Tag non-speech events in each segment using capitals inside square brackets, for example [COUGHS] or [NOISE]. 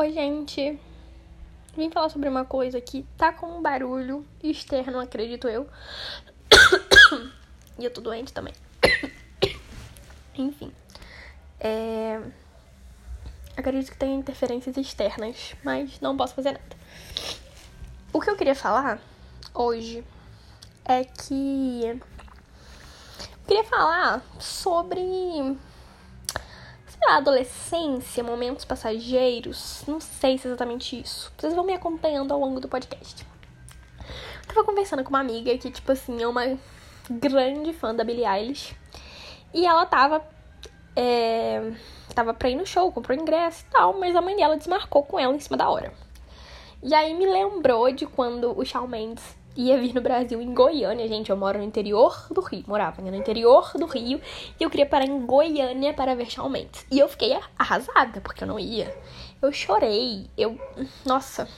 Oi, gente. Vim falar sobre uma coisa que tá com um barulho externo, acredito eu. [COUGHS] e eu tô doente também. [COUGHS] Enfim. É... Acredito que tem interferências externas, mas não posso fazer nada. O que eu queria falar hoje é que. Eu queria falar sobre lá, adolescência, momentos passageiros, não sei se é exatamente isso. Vocês vão me acompanhando ao longo do podcast. Eu tava conversando com uma amiga que, tipo assim, é uma grande fã da Billie Eilish. E ela tava. É, tava pra ir no show, comprou ingresso e tal, mas a mãe dela desmarcou com ela em cima da hora. E aí me lembrou de quando o Shawn Mendes ia vir no Brasil, em Goiânia, gente. Eu moro no interior do Rio, morava no interior do Rio, e eu queria parar em Goiânia para ver Shawn Mendes. E eu fiquei arrasada, porque eu não ia. Eu chorei, eu. Nossa,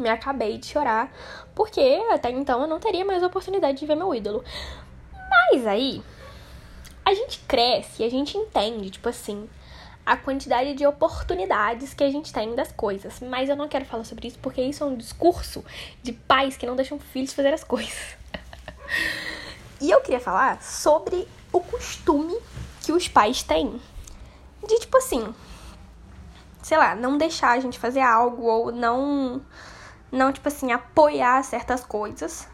me acabei de chorar, porque até então eu não teria mais a oportunidade de ver meu ídolo. Mas aí, a gente cresce e a gente entende, tipo assim a quantidade de oportunidades que a gente tem das coisas. Mas eu não quero falar sobre isso porque isso é um discurso de pais que não deixam filhos fazer as coisas. e eu queria falar sobre o costume que os pais têm de tipo assim, sei lá, não deixar a gente fazer algo ou não não tipo assim apoiar certas coisas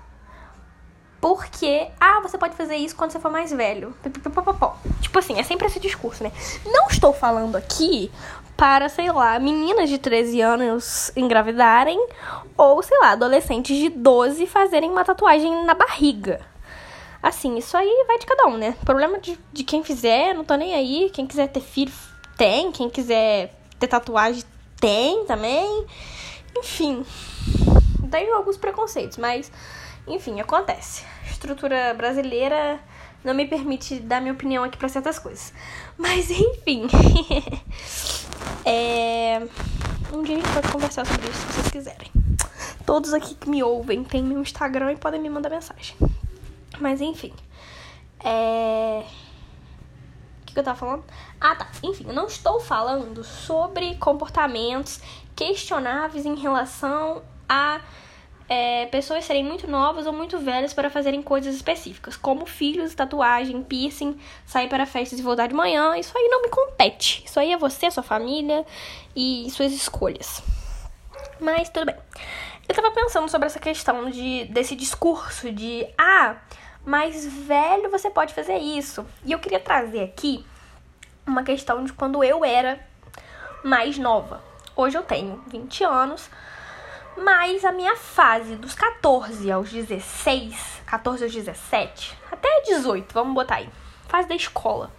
porque, ah, você pode fazer isso quando você for mais velho. Tipo assim, é sempre esse discurso, né? Não estou falando aqui para, sei lá, meninas de 13 anos engravidarem ou, sei lá, adolescentes de 12 fazerem uma tatuagem na barriga. Assim, isso aí vai de cada um, né? Problema de, de quem fizer, não tô nem aí. Quem quiser ter filho, tem. Quem quiser ter tatuagem, tem também. Enfim, tem alguns preconceitos, mas enfim, acontece. Estrutura brasileira não me permite dar minha opinião aqui para certas coisas. Mas enfim. [LAUGHS] é... Um dia a gente pode conversar sobre isso se vocês quiserem. Todos aqui que me ouvem têm meu Instagram e podem me mandar mensagem. Mas enfim. É. O que, que eu tava falando? Ah, tá. Enfim, eu não estou falando sobre comportamentos questionáveis em relação a é, pessoas serem muito novas ou muito velhas para fazerem coisas específicas, como filhos, tatuagem, piercing, sair para festas e voltar de manhã. Isso aí não me compete. Isso aí é você, sua família e suas escolhas. Mas tudo bem. Eu tava pensando sobre essa questão de desse discurso de ah, mais velho você pode fazer isso. E eu queria trazer aqui uma questão de quando eu era mais nova. Hoje eu tenho 20 anos, mas a minha fase dos 14 aos 16, 14 aos 17, até 18, vamos botar aí, fase da escola.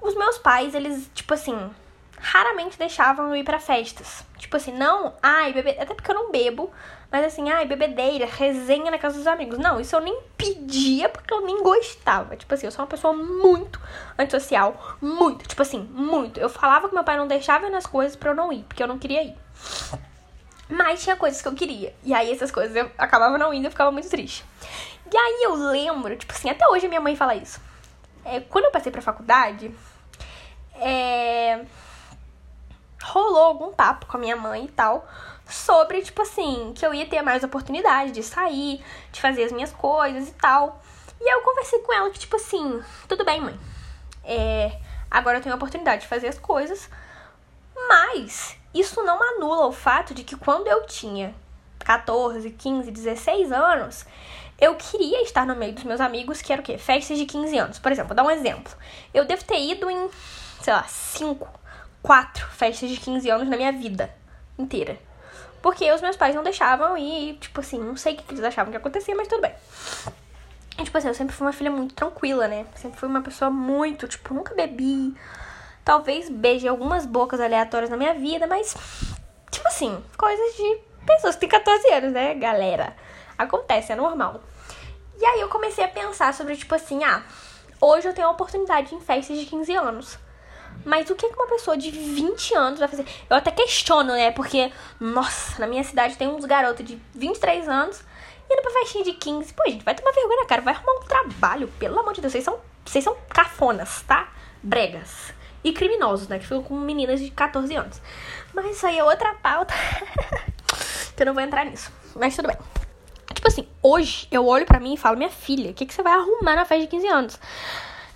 Os meus pais, eles, tipo assim, raramente deixavam eu ir para festas. Tipo assim, não, ai, bebê, até porque eu não bebo, mas assim, ai, bebedeira, resenha na casa dos amigos. Não, isso eu nem pedia porque eu nem gostava. Tipo assim, eu sou uma pessoa muito antissocial, muito, tipo assim, muito. Eu falava que meu pai não deixava nas coisas pra eu não ir, porque eu não queria ir. Mas tinha coisas que eu queria. E aí essas coisas eu acabava não indo e ficava muito triste. E aí eu lembro, tipo assim, até hoje minha mãe fala isso. É, quando eu passei pra faculdade, é, rolou algum papo com a minha mãe e tal. Sobre, tipo assim, que eu ia ter mais oportunidade de sair, de fazer as minhas coisas e tal. E eu conversei com ela que, tipo assim, tudo bem, mãe. É, agora eu tenho a oportunidade de fazer as coisas. Mas isso não anula o fato de que quando eu tinha 14, 15, 16 anos, eu queria estar no meio dos meus amigos, que era o quê? Festas de 15 anos. Por exemplo, vou dar um exemplo. Eu devo ter ido em, sei lá, 5, 4 festas de 15 anos na minha vida inteira. Porque os meus pais não deixavam e, tipo assim, não sei o que eles achavam que acontecia, mas tudo bem. E, tipo assim, eu sempre fui uma filha muito tranquila, né? Sempre fui uma pessoa muito, tipo, nunca bebi, Talvez beije algumas bocas aleatórias na minha vida, mas, tipo assim, coisas de pessoas que têm 14 anos, né, galera? Acontece, é normal. E aí eu comecei a pensar sobre, tipo assim, ah, hoje eu tenho a oportunidade em festas de 15 anos. Mas o que uma pessoa de 20 anos vai fazer? Eu até questiono, né? Porque, nossa, na minha cidade tem uns garotos de 23 anos indo pra festinha de 15. Pô, gente, vai tomar vergonha na cara, vai arrumar um trabalho, pelo amor de Deus. Vocês são, vocês são cafonas, tá? Bregas. E criminosos, né? Que ficam com meninas de 14 anos. Mas isso aí é outra pauta. [LAUGHS] que eu não vou entrar nisso. Mas tudo bem. Tipo assim, hoje eu olho para mim e falo, minha filha, o que, que você vai arrumar na festa de 15 anos?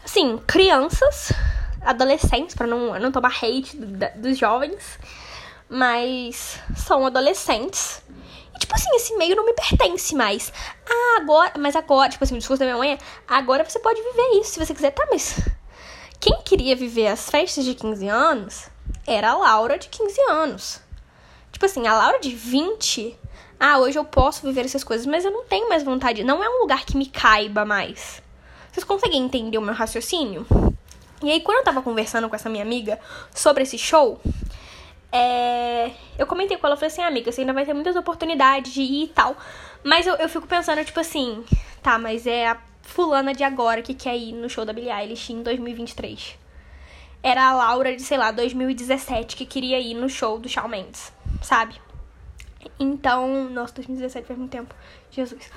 Assim, crianças, adolescentes, para não, não tomar hate do, dos jovens, mas são adolescentes. E, tipo assim, esse meio não me pertence mais. Ah, agora, mas agora, tipo assim, o discurso da minha mãe é, agora você pode viver isso se você quiser. Tá, mas quem queria viver as festas de 15 anos era a Laura de 15 anos. Tipo assim, a Laura de 20 ah, hoje eu posso viver essas coisas, mas eu não tenho mais vontade. Não é um lugar que me caiba mais. Vocês conseguem entender o meu raciocínio? E aí, quando eu tava conversando com essa minha amiga sobre esse show, é... eu comentei com ela, falei assim, amiga, você ainda vai ter muitas oportunidades de ir e tal. Mas eu, eu fico pensando, tipo assim, tá, mas é a fulana de agora que quer ir no show da Billie Eilish em 2023. Era a Laura de, sei lá, 2017 que queria ir no show do Shawn Mendes, sabe? Então, nossa, 2017 faz muito tempo. Jesus.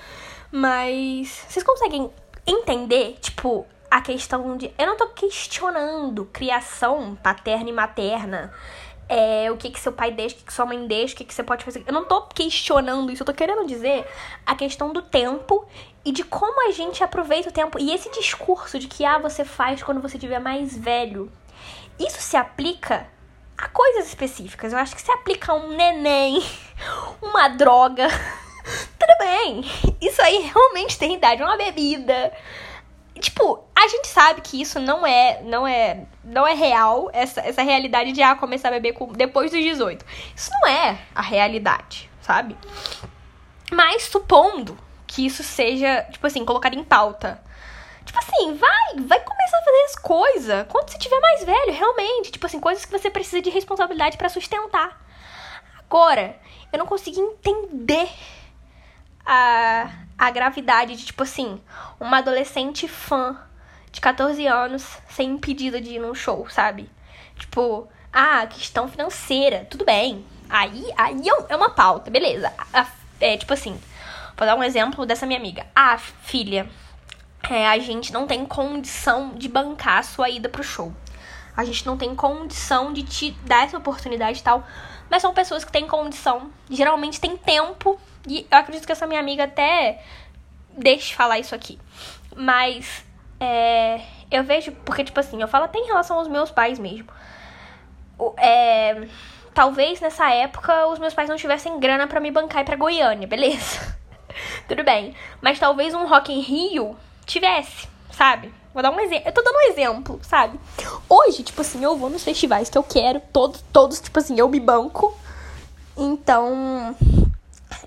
Mas vocês conseguem entender, tipo, a questão de. Eu não tô questionando criação paterna e materna. É, o que que seu pai deixa, o que que sua mãe deixa, o que que você pode fazer. Eu não tô questionando isso, eu tô querendo dizer a questão do tempo e de como a gente aproveita o tempo. E esse discurso de que ah, você faz quando você tiver mais velho. Isso se aplica a coisas específicas. Eu acho que se aplica a um neném, [LAUGHS] uma droga, [LAUGHS] tudo bem. Isso aí realmente tem idade, uma bebida. Tipo, a gente sabe que isso não é, não é, não é real, essa, essa realidade de ah, começar a beber com, depois dos 18. Isso não é a realidade, sabe? Mas supondo que isso seja, tipo assim, colocado em pauta Tipo assim, vai, vai começar a fazer as coisas quando você tiver mais velho, realmente. Tipo assim, coisas que você precisa de responsabilidade para sustentar. Agora, eu não consigo entender a, a gravidade de, tipo assim, uma adolescente fã de 14 anos ser impedida de ir num show, sabe? Tipo, ah, questão financeira, tudo bem. Aí, aí é, é uma pauta, beleza. É tipo assim, vou dar um exemplo dessa minha amiga. Ah, filha, é, a gente não tem condição de bancar a sua ida pro show. A gente não tem condição de te dar essa oportunidade e tal. Mas são pessoas que têm condição, geralmente tem tempo. E eu acredito que essa minha amiga até deixe falar isso aqui. Mas é, eu vejo, porque, tipo assim, eu falo até em relação aos meus pais mesmo. É, talvez nessa época os meus pais não tivessem grana para me bancar e pra Goiânia, beleza? [LAUGHS] Tudo bem. Mas talvez um Rock em Rio tivesse, sabe? Vou dar um exemplo. Eu tô dando um exemplo, sabe? Hoje, tipo assim, eu vou nos festivais que eu quero, todos, todos tipo assim, eu me banco. Então,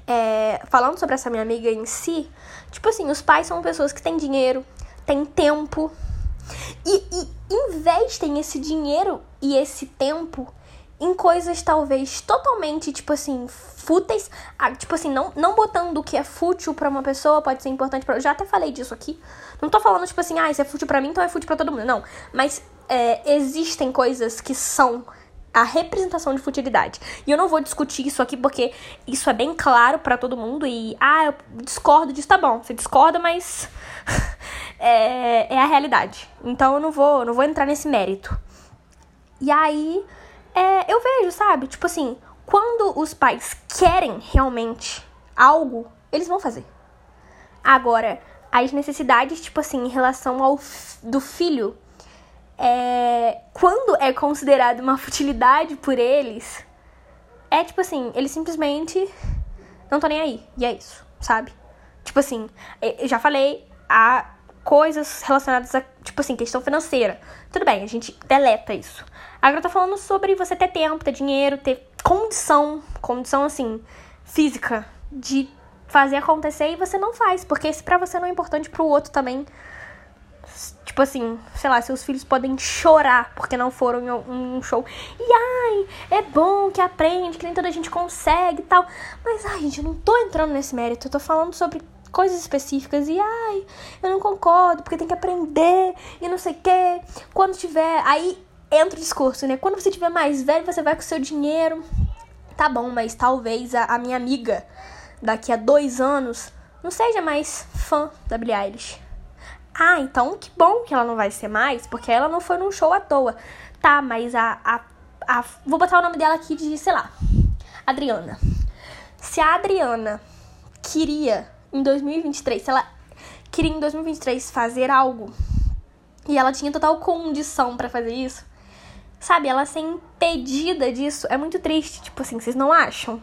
é, falando sobre essa minha amiga em si, tipo assim, os pais são pessoas que têm dinheiro, têm tempo. E, e investem esse dinheiro e esse tempo em coisas talvez totalmente, tipo assim, fúteis. Ah, tipo assim, não, não botando o que é fútil para uma pessoa pode ser importante para. Eu já até falei disso aqui. Não tô falando, tipo assim, ah, isso é fútil para mim, então é fútil para todo mundo. Não. Mas é, existem coisas que são a representação de futilidade. E eu não vou discutir isso aqui porque isso é bem claro para todo mundo e ah, eu discordo disso, tá bom. Você discorda, mas [LAUGHS] é, é a realidade. Então eu não vou, não vou entrar nesse mérito. E aí, é, eu vejo, sabe? Tipo assim, quando os pais querem realmente algo, eles vão fazer. Agora, as necessidades, tipo assim, em relação ao do filho, é, quando é considerado uma futilidade por eles, é tipo assim, eles simplesmente não estão nem aí. E é isso, sabe? Tipo assim, eu já falei, há coisas relacionadas a, tipo assim, questão financeira. Tudo bem, a gente deleta isso. Agora eu tô falando sobre você ter tempo, ter dinheiro, ter condição, condição assim, física, de fazer acontecer e você não faz. Porque se pra você não é importante, pro outro também. Tipo assim, sei lá, seus filhos podem chorar porque não foram em um show. E ai, é bom que aprende, que nem toda a gente consegue e tal. Mas ai, gente, eu não tô entrando nesse mérito. Eu tô falando sobre coisas específicas e ai, eu não concordo porque tem que aprender e não sei o que. Quando tiver. Aí entra o discurso, né? Quando você tiver mais velho, você vai com o seu dinheiro. Tá bom, mas talvez a, a minha amiga daqui a dois anos não seja mais fã da Billie Eilish. Ah, então que bom que ela não vai ser mais, porque ela não foi num show à toa. Tá, mas a, a, a. Vou botar o nome dela aqui de, sei lá, Adriana. Se a Adriana queria em 2023, se ela queria em 2023 fazer algo e ela tinha total condição para fazer isso, sabe? Ela ser impedida disso é muito triste, tipo assim, vocês não acham?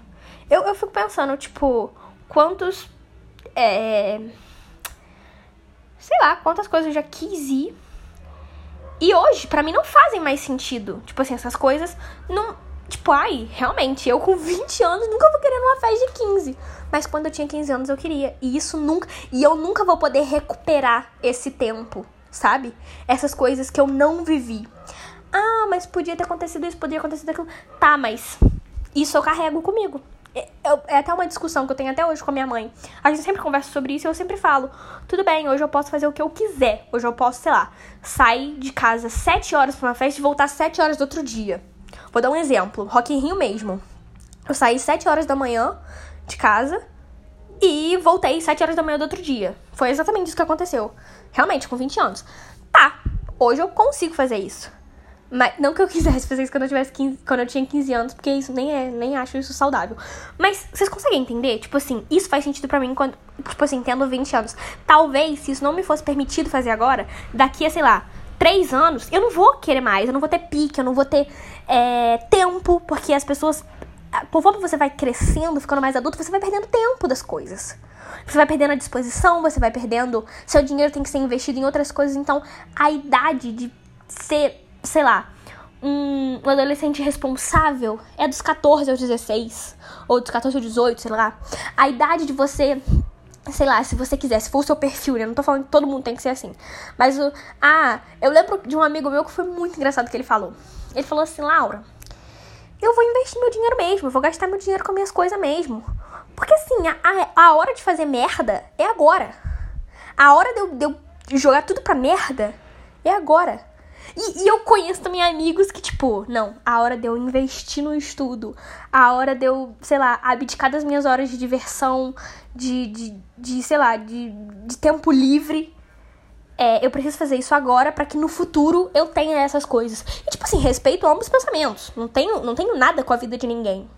Eu, eu fico pensando, tipo, quantos. É, sei lá, quantas coisas eu já quis ir. E hoje, para mim, não fazem mais sentido. Tipo assim, essas coisas não. Tipo, ai, realmente, eu com 20 anos nunca vou querer uma festa de 15. Mas quando eu tinha 15 anos eu queria. E isso nunca. E eu nunca vou poder recuperar esse tempo, sabe? Essas coisas que eu não vivi. Ah, mas podia ter acontecido isso, podia ter acontecido aquilo. Tá, mas isso eu carrego comigo. É, é, até uma discussão que eu tenho até hoje com a minha mãe. A gente sempre conversa sobre isso e eu sempre falo: tudo bem, hoje eu posso fazer o que eu quiser. Hoje eu posso, sei lá, sair de casa 7 horas pra uma festa e voltar 7 horas do outro dia. Vou dar um exemplo: Rock in Rio mesmo. Eu saí 7 horas da manhã de casa e voltei 7 horas da manhã do outro dia. Foi exatamente isso que aconteceu. Realmente, com 20 anos. Tá, hoje eu consigo fazer isso. Mas, não que eu [LAUGHS] quisesse fazer isso quando eu tivesse 15, quando eu tinha 15 anos, porque isso nem é, nem acho isso saudável. Mas vocês conseguem entender? Tipo assim, isso faz sentido para mim quando, tipo assim, tendo 20 anos. Talvez, se isso não me fosse permitido fazer agora, daqui a, sei lá, 3 anos, eu não vou querer mais, eu não vou ter pique, eu não vou ter é, tempo, porque as pessoas. Conforme você vai crescendo, ficando mais adulto, você vai perdendo tempo das coisas. Você vai perdendo a disposição, você vai perdendo. Seu dinheiro tem que ser investido em outras coisas. Então, a idade de ser sei lá, um adolescente responsável é dos 14 aos 16, ou dos 14 aos 18, sei lá. A idade de você sei lá, se você quiser, se for o seu perfil, né? Não tô falando que todo mundo tem que ser assim. Mas o. Ah, eu lembro de um amigo meu que foi muito engraçado que ele falou. Ele falou assim, Laura, eu vou investir meu dinheiro mesmo, eu vou gastar meu dinheiro com minhas coisas mesmo. Porque assim, a, a hora de fazer merda é agora. A hora de eu, de eu jogar tudo pra merda é agora. E, e, eu conheço também amigos que, tipo, não, a hora de eu investir no estudo, a hora de eu, sei lá, abdicar das minhas horas de diversão, de, de, de sei lá, de, de tempo livre. É, eu preciso fazer isso agora para que no futuro eu tenha essas coisas. E, tipo assim, respeito ambos os pensamentos. Não tenho, não tenho nada com a vida de ninguém.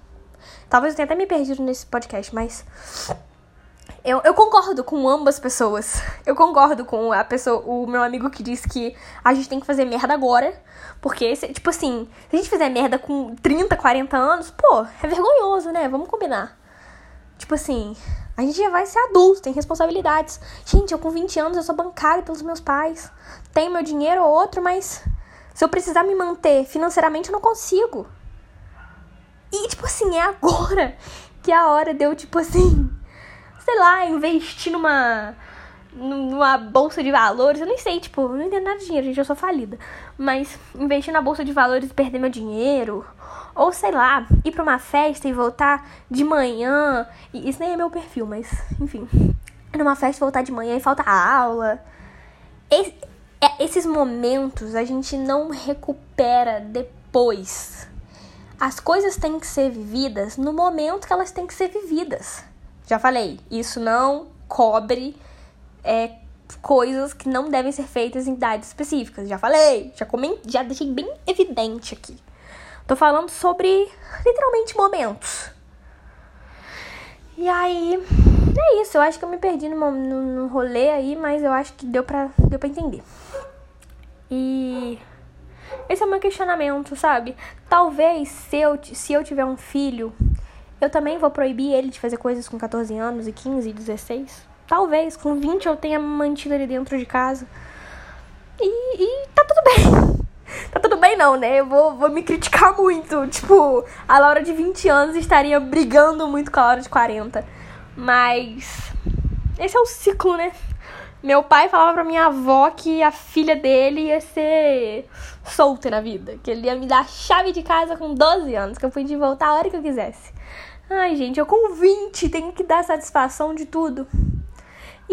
Talvez eu tenha até me perdido nesse podcast, mas eu, eu concordo com ambas pessoas. [LAUGHS] Eu concordo com a pessoa, o meu amigo que disse que a gente tem que fazer merda agora. Porque, tipo assim, se a gente fizer merda com 30, 40 anos, pô, é vergonhoso, né? Vamos combinar. Tipo assim, a gente já vai ser adulto, tem responsabilidades. Gente, eu com 20 anos eu sou bancada pelos meus pais. Tenho meu dinheiro ou outro, mas se eu precisar me manter financeiramente, eu não consigo. E, tipo assim, é agora [LAUGHS] que é a hora de eu, tipo assim, sei lá, investir numa numa bolsa de valores, eu nem sei, tipo, eu não entendo nada de dinheiro, gente, eu sou falida. Mas investir na bolsa de valores e perder meu dinheiro, ou sei lá, ir pra uma festa e voltar de manhã, e isso nem é meu perfil, mas enfim. Ir numa festa e voltar de manhã e falta aula. Esse, é, esses momentos a gente não recupera depois. As coisas têm que ser vividas no momento que elas têm que ser vividas. Já falei, isso não cobre é, coisas que não devem ser feitas em idades específicas. Já falei, já comentei, já deixei bem evidente aqui. Tô falando sobre literalmente momentos. E aí, é isso. Eu acho que eu me perdi no, no, no rolê aí, mas eu acho que deu pra, deu pra entender. E esse é o meu questionamento, sabe? Talvez se eu, se eu tiver um filho eu também vou proibir ele de fazer coisas com 14 anos e 15 e 16. Talvez com 20 eu tenha mantido ele dentro de casa. E, e tá tudo bem. [LAUGHS] Tá tudo bem não, né? Eu vou, vou me criticar muito. Tipo, a Laura de 20 anos estaria brigando muito com a Laura de 40. Mas esse é o ciclo, né? Meu pai falava pra minha avó que a filha dele ia ser solta na vida. Que ele ia me dar a chave de casa com 12 anos, que eu podia voltar a hora que eu quisesse. Ai, gente, eu com 20 tenho que dar satisfação de tudo.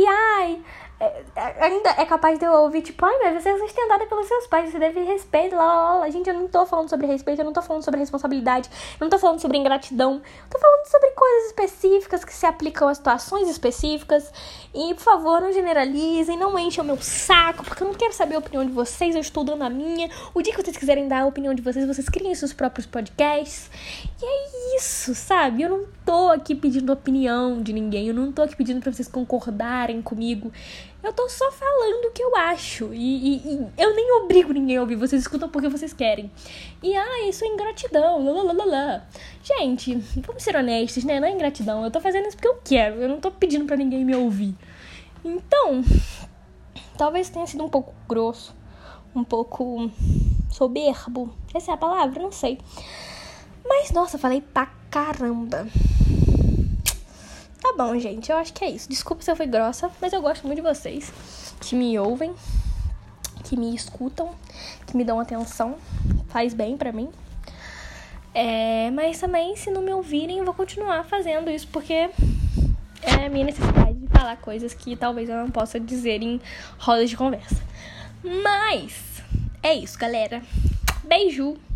E ai, é, é, ainda é capaz de eu ouvir, tipo, ai, mas você é sustentada pelos seus pais, você deve respeito, lá, lá, lá. Gente, eu não tô falando sobre respeito, eu não tô falando sobre responsabilidade, eu não tô falando sobre ingratidão, eu tô falando sobre coisas específicas que se aplicam a situações específicas. E, por favor, não generalizem, não enchem o meu saco, porque eu não quero saber a opinião de vocês, eu estou dando a minha. O dia que vocês quiserem dar a opinião de vocês, vocês criem seus próprios podcasts. E é isso, sabe? Eu não tô aqui pedindo opinião de ninguém, eu não tô aqui pedindo pra vocês concordarem comigo. Eu tô só falando o que eu acho. E, e, e, eu nem obrigo ninguém a ouvir. Vocês escutam porque vocês querem. E, ah, isso é ingratidão. Lalalala. Gente, vamos ser honestos, né? Não é ingratidão. Eu tô fazendo isso porque eu quero. Eu não tô pedindo para ninguém me ouvir. Então, talvez tenha sido um pouco grosso. Um pouco soberbo. Essa é a palavra? Não sei. Mas, nossa, falei pra caramba. Tá bom, gente. Eu acho que é isso. Desculpa se eu fui grossa, mas eu gosto muito de vocês que me ouvem, que me escutam, que me dão atenção. Faz bem para mim. É, mas também, se não me ouvirem, eu vou continuar fazendo isso porque é a minha necessidade de falar coisas que talvez eu não possa dizer em rodas de conversa. Mas é isso, galera. Beijo!